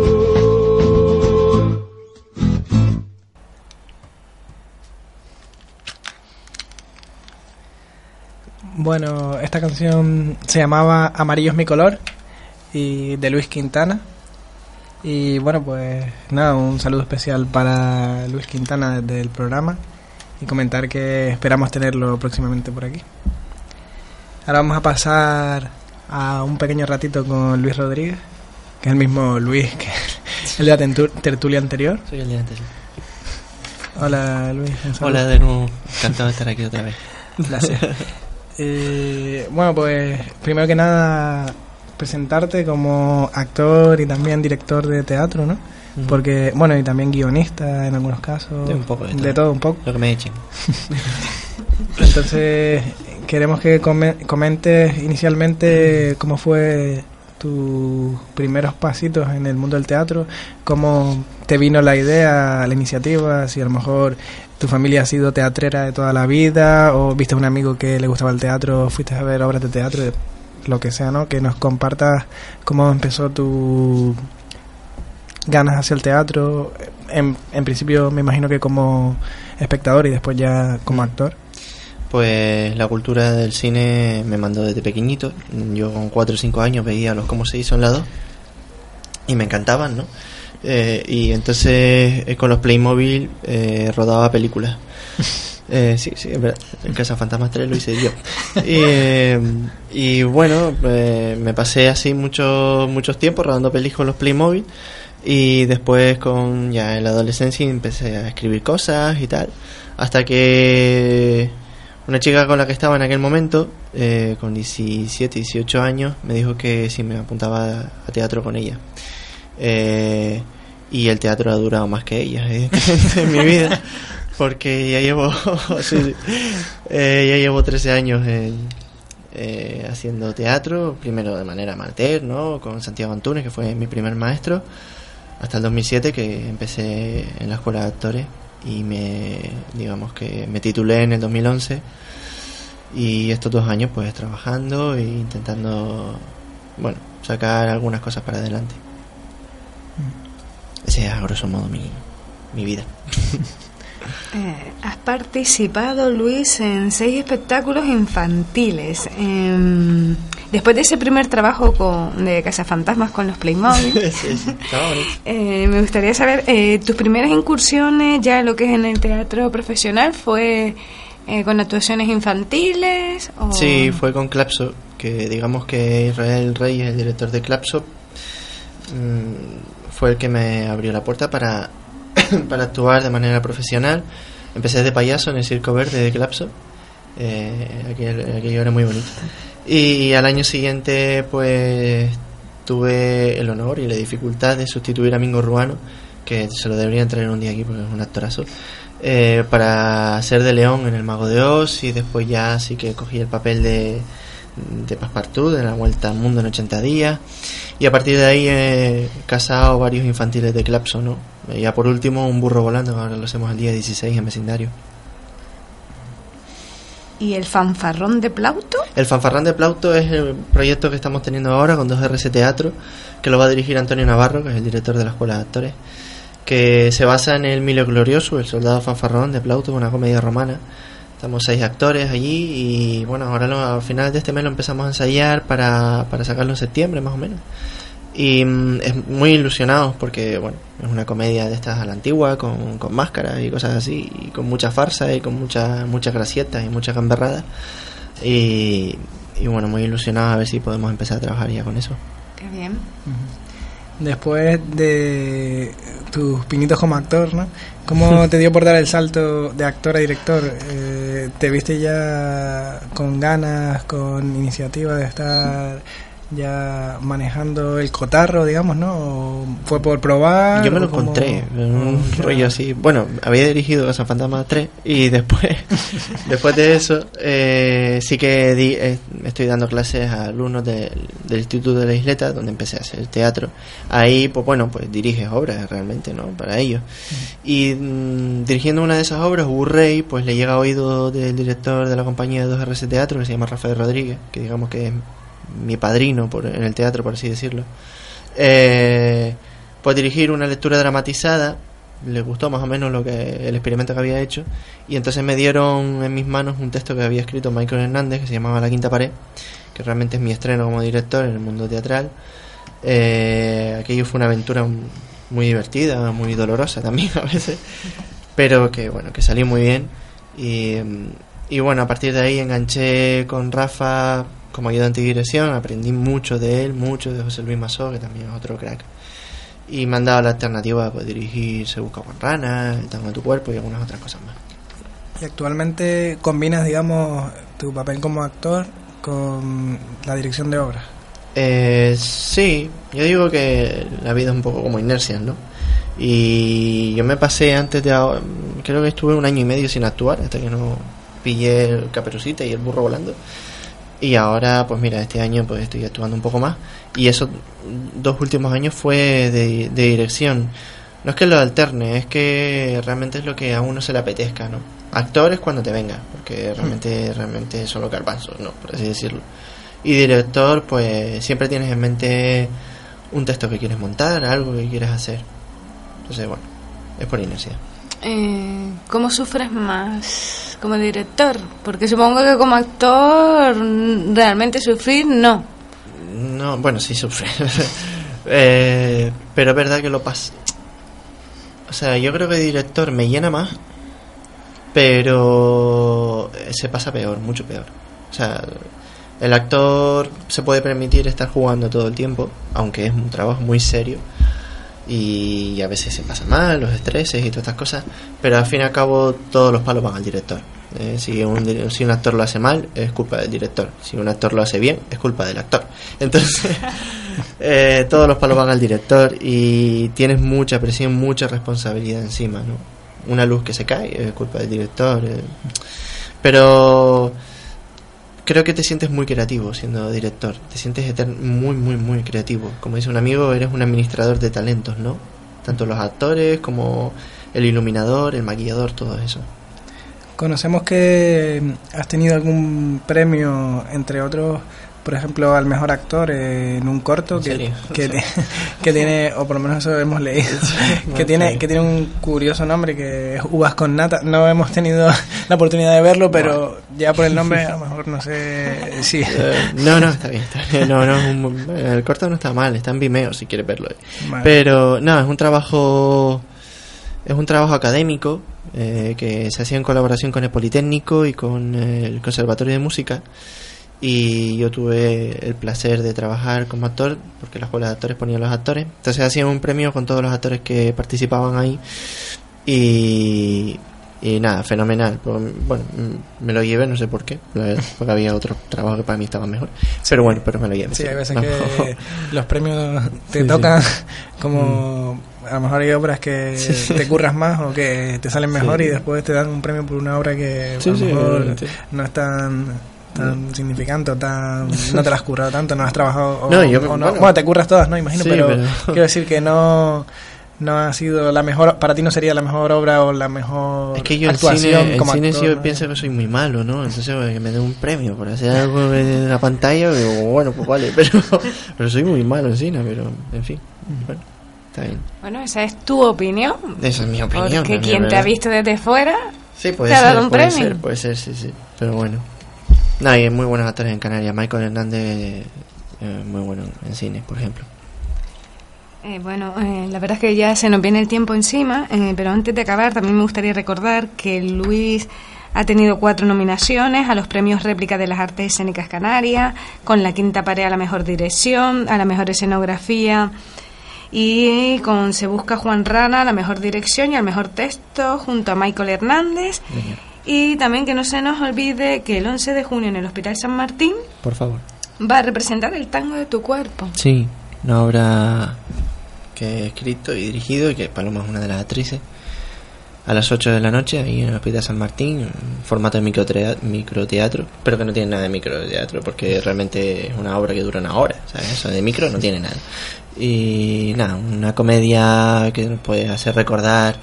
Bueno, esta canción se llamaba Amarillo es mi color y de Luis Quintana. Y bueno, pues nada, un saludo especial para Luis Quintana desde el programa y comentar que esperamos tenerlo próximamente por aquí. Ahora vamos a pasar a un pequeño ratito con Luis Rodríguez, que es el mismo Luis que el de la tertulia anterior. Soy el de antes. Hola Luis. Hola de nuevo, encantado de estar aquí otra vez. Gracias. Eh, bueno, pues primero que nada presentarte como actor y también director de teatro, ¿no? Porque, bueno, y también guionista en algunos casos. De un poco de todo. De todo un poco. Lo que me echen. Entonces, queremos que come- comentes inicialmente cómo fue tus primeros pasitos en el mundo del teatro, cómo te vino la idea, la iniciativa, si a lo mejor tu familia ha sido teatrera de toda la vida o viste a un amigo que le gustaba el teatro, fuiste a ver obras de teatro, lo que sea, ¿no? Que nos compartas cómo empezó tu ganas hacia el teatro, en, en principio me imagino que como espectador y después ya como actor. Pues la cultura del cine me mandó desde pequeñito. Yo con 4 o 5 años veía los cómo se hizo en la 2 y me encantaban, ¿no? Eh, y entonces eh, con los Playmobil eh, rodaba películas. Eh, sí, sí, es verdad. En Casa Fantasmas 3 lo hice yo. Y, eh, y bueno, me pasé así muchos muchos tiempos rodando pelis con los Playmobil. Y después con ya en la adolescencia empecé a escribir cosas y tal. Hasta que una chica con la que estaba en aquel momento, eh, con 17, 18 años, me dijo que si me apuntaba a teatro con ella. Eh, y el teatro ha durado más que ella, evidentemente, en mi vida. Porque ya llevo. Eh, ya llevo 13 años en- eh, haciendo teatro, primero de manera amateur, ¿no? Con Santiago Antunes, que fue mi primer maestro, hasta el 2007 que empecé en la escuela de actores y me, digamos que me titulé en el 2011 y estos dos años pues trabajando e intentando, bueno, sacar algunas cosas para adelante. Ese es a grosso modo mi, mi vida. Eh, has participado, Luis, en seis espectáculos infantiles. Em, después de ese primer trabajo con, de Cazafantasmas con los Playmobil, Sí, sí, eh, me gustaría saber, eh, tus primeras incursiones ya en lo que es en el teatro profesional fue eh, con actuaciones infantiles o... Sí, fue con Clapso, que digamos que Israel Rey, el director de Clapso, mm, fue el que me abrió la puerta para, para actuar de manera profesional. Empecé de payaso en el Circo Verde de Clapso, eh, aquel- aquello era muy bonito. Y al año siguiente, pues tuve el honor y la dificultad de sustituir a Mingo Ruano, que se lo deberían traer un día aquí porque es un actorazo, eh, para ser de León en El Mago de Oz y después ya sí que cogí el papel de, de Passepartout de la Vuelta al Mundo en 80 días y a partir de ahí he casado varios infantiles de Clapso, ¿no? Y ya por último un burro volando, que ahora lo hacemos el día 16 en vecindario. ¿Y el fanfarrón de Plauto? El Fanfarrán de Plauto es el proyecto que estamos teniendo ahora con 2RC Teatro, que lo va a dirigir Antonio Navarro, que es el director de la Escuela de Actores. que se basa en el Milo Glorioso, el soldado fanfarrón de Plauto, una comedia romana. Estamos seis actores allí y bueno, ahora lo- a finales de este mes lo empezamos a ensayar para, para sacarlo en septiembre más o menos. Y mm, es muy ilusionados porque, bueno, es una comedia de estas a la antigua, con, con máscaras y cosas así, y con mucha farsa y con muchas muchas gracietas y muchas gamberradas. Y, y bueno, muy ilusionados a ver si podemos empezar a trabajar ya con eso. Qué bien. Después de tus pinitos como actor, ¿no? ¿Cómo te dio por dar el salto de actor a director? Eh, ¿Te viste ya con ganas, con iniciativa de estar ya manejando el cotarro, digamos, ¿no? ¿O ¿Fue por probar? Yo me lo encontré, en un ya- rollo así. Bueno, había dirigido Casa Fantasma 3 y después, después de eso, eh, sí que di- eh, estoy dando clases a alumnos del, del Instituto de la Isleta, donde empecé a hacer teatro. Ahí, pues bueno, pues diriges obras realmente, ¿no? Para ellos. Y mm, dirigiendo una de esas obras, Burrey, pues le llega a oído del director de la compañía de 2RC Teatro, que se llama Rafael Rodríguez, que digamos que es mi padrino en el teatro, por así decirlo. Eh, pues dirigir una lectura dramatizada, le gustó más o menos lo que el experimento que había hecho, y entonces me dieron en mis manos un texto que había escrito Michael Hernández, que se llamaba La Quinta Pared, que realmente es mi estreno como director en el mundo teatral. Eh, aquello fue una aventura muy divertida, muy dolorosa también a veces, pero que bueno, que salió muy bien. Y, y bueno, a partir de ahí enganché con Rafa como ayudante de dirección, aprendí mucho de él, mucho de José Luis Masó, que también es otro crack. Y me han dado la alternativa de poder dirigir Se Busca con Rana, El Tango de tu Cuerpo y algunas otras cosas más. Y actualmente combinas, digamos, tu papel como actor con la dirección de obras. Eh, sí, yo digo que la vida es un poco como inercia, ¿no? Y yo me pasé antes de ahora, creo que estuve un año y medio sin actuar, hasta que no pillé el caperucita y el burro volando. Y ahora, pues mira, este año pues estoy actuando un poco más. Y esos dos últimos años fue de, de dirección. No es que lo alterne, es que realmente es lo que a uno se le apetezca, ¿no? Actor es cuando te venga, porque realmente, realmente son los garbanzos, ¿no? Por así decirlo. Y director, pues siempre tienes en mente un texto que quieres montar, algo que quieres hacer. Entonces, bueno, es por inercia. Eh, ¿Cómo sufres más como director? Porque supongo que como actor mm, realmente sufrir no. No, bueno, sí sufre. Eh, pero es verdad que lo pasa. O sea, yo creo que director me llena más, pero se pasa peor, mucho peor. O sea, el actor se puede permitir estar jugando todo el tiempo, aunque es un trabajo muy serio. Y a veces se pasa mal, los estreses y todas estas cosas, pero al fin y al cabo todos los palos van al director. Eh, si, un, si un actor lo hace mal, es culpa del director. Si un actor lo hace bien, es culpa del actor. Entonces, eh, todos los palos van al director y tienes mucha presión, mucha responsabilidad encima. ¿no? Una luz que se cae es culpa del director. eh. Pero creo que te sientes muy creativo siendo director. Te sientes muy, muy, muy creativo. Como dice un amigo, eres un administrador de talentos, ¿no? Tanto los actores como el iluminador, el maquillador, todo eso. Conocemos que mm, has tenido algún premio, entre otros, por ejemplo, al mejor actor eh, en un corto ¿En que, que, que tiene, o por lo menos eso hemos leído, que tiene que tiene un curioso nombre que es Uvas con Nata. No hemos tenido la oportunidad de verlo, pero ya por el nombre a lo mejor no sé si... Eh, no, no, está bien. Está bien. No, no, es un- el corto no está mal, está en Vimeo si quieres verlo. Vale. Pero no, es un trabajo es un trabajo académico eh, que se hacía en colaboración con el Politécnico y con eh, el Conservatorio de Música y yo tuve el placer de trabajar como actor porque la escuela de actores ponía los actores entonces hacían un premio con todos los actores que participaban ahí y y nada, fenomenal. Pues, Bueno, mm, me lo llevé, no sé por qué, porque había otro trabajo que para mí estaba mejor. Pero bueno, pero me lo llevé. Sí, sí. hay veces No. que los premios te Sí, Mm. tocan como a lo mejor hay obras que te curras más o que te salen mejor Sí. y después te dan un premio por una obra que Sí, a lo mejor no es tan tan significante o tan no te la has currado tanto no has trabajado o, No, yo- o no. bueno. bueno te curras todas no imagino Sí, pero, pero- quiero decir que no no ha sido la mejor para ti no sería la mejor obra o la mejor Es que yo en actuación cine, en como cine actor, sí yo ¿no? pienso que soy muy malo, ¿no? Entonces pues, que me den un premio por hacer algo en la pantalla, digo, bueno, pues vale, pero, pero soy muy malo en cine, pero en fin. Bueno. Está bien. Bueno, esa es tu opinión. Esa es mi opinión. Porque quien te ha visto desde fuera Sí, puede te ha ser, dado un puede premio. ser, puede ser, sí, sí. Pero bueno. No, hay muy buenos actores en Canarias. Michael Hernández, eh, muy bueno en cine, por ejemplo. Eh, bueno, eh, la verdad es que ya se nos viene el tiempo encima, eh, pero antes de acabar también me gustaría recordar que Luis ha tenido cuatro nominaciones a los premios Réplica de las Artes Escénicas Canarias, con la quinta pared a la mejor dirección, a la mejor escenografía y con Se Busca Juan Rana a la mejor dirección y al mejor texto junto a Michael Hernández. Y también que no se nos olvide que el 11 de junio en el Hospital San Martín Por favor. va a representar el tango de tu cuerpo. Sí, una obra que he escrito y dirigido y que Paloma es una de las actrices. A las 8 de la noche, ahí en el Hospital San Martín, en formato de microtea- microteatro, pero que no tiene nada de microteatro, porque realmente es una obra que dura una hora, ¿sabes? Eso de micro no tiene nada. Y nada, una comedia que nos puede hacer recordar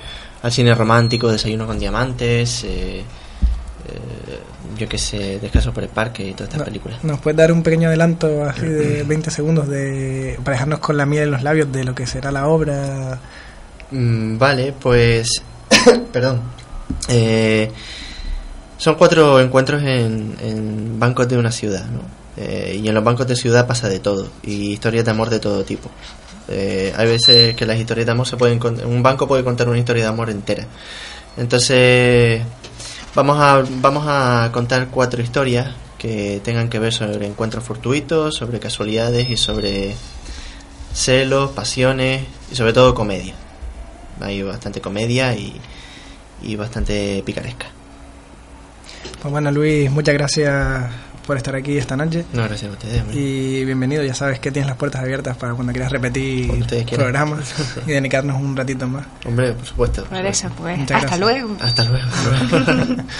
al cine romántico, Desayuno con Diamantes, eh, eh, yo que sé, Descanso por el Parque y todas estas No, películas. ¿Nos puedes dar un pequeño adelanto así de 20 segundos de para dejarnos con la miel en los labios de lo que será la obra? Mm, vale, pues. perdón. Eh, son cuatro encuentros en, en bancos de una ciudad, ¿no? Eh, y en los bancos de ciudad pasa de todo. Y historias de amor de todo tipo. Eh, hay veces que las historias de amor se pueden. Un banco puede contar una historia de amor entera. Entonces. Vamos a, vamos a contar cuatro historias que tengan que ver sobre encuentros fortuitos, sobre casualidades y sobre celos, pasiones y sobre todo comedia. Hay bastante comedia y, y bastante picaresca. Pues bueno, Luis, muchas gracias por estar aquí esta noche. No, gracias a ustedes. hombre. Y bienvenido, ya sabes que tienes las puertas abiertas para cuando quieras repetir programas y dedicarnos un ratito más. Hombre, por supuesto. por Por eso, pues, Muchas hasta gracias. luego. supuesto. Hasta luego. hasta luego.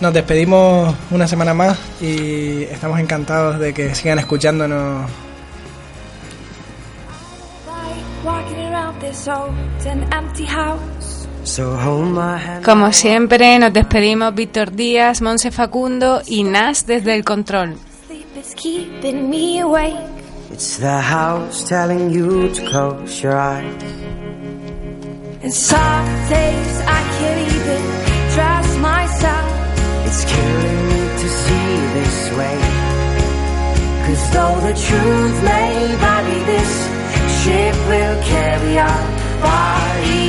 Nos despedimos una semana más y estamos encantados de que sigan escuchándonos. Como siempre, nos despedimos Víctor Díaz, Monse Facundo y Nas desde el control. Sleep is keeping me awake. It's the house telling you to close your eyes. And some days I can't even trust myself. It's killing me to see this way. Cause though the truth may vary ship will carry our bodies.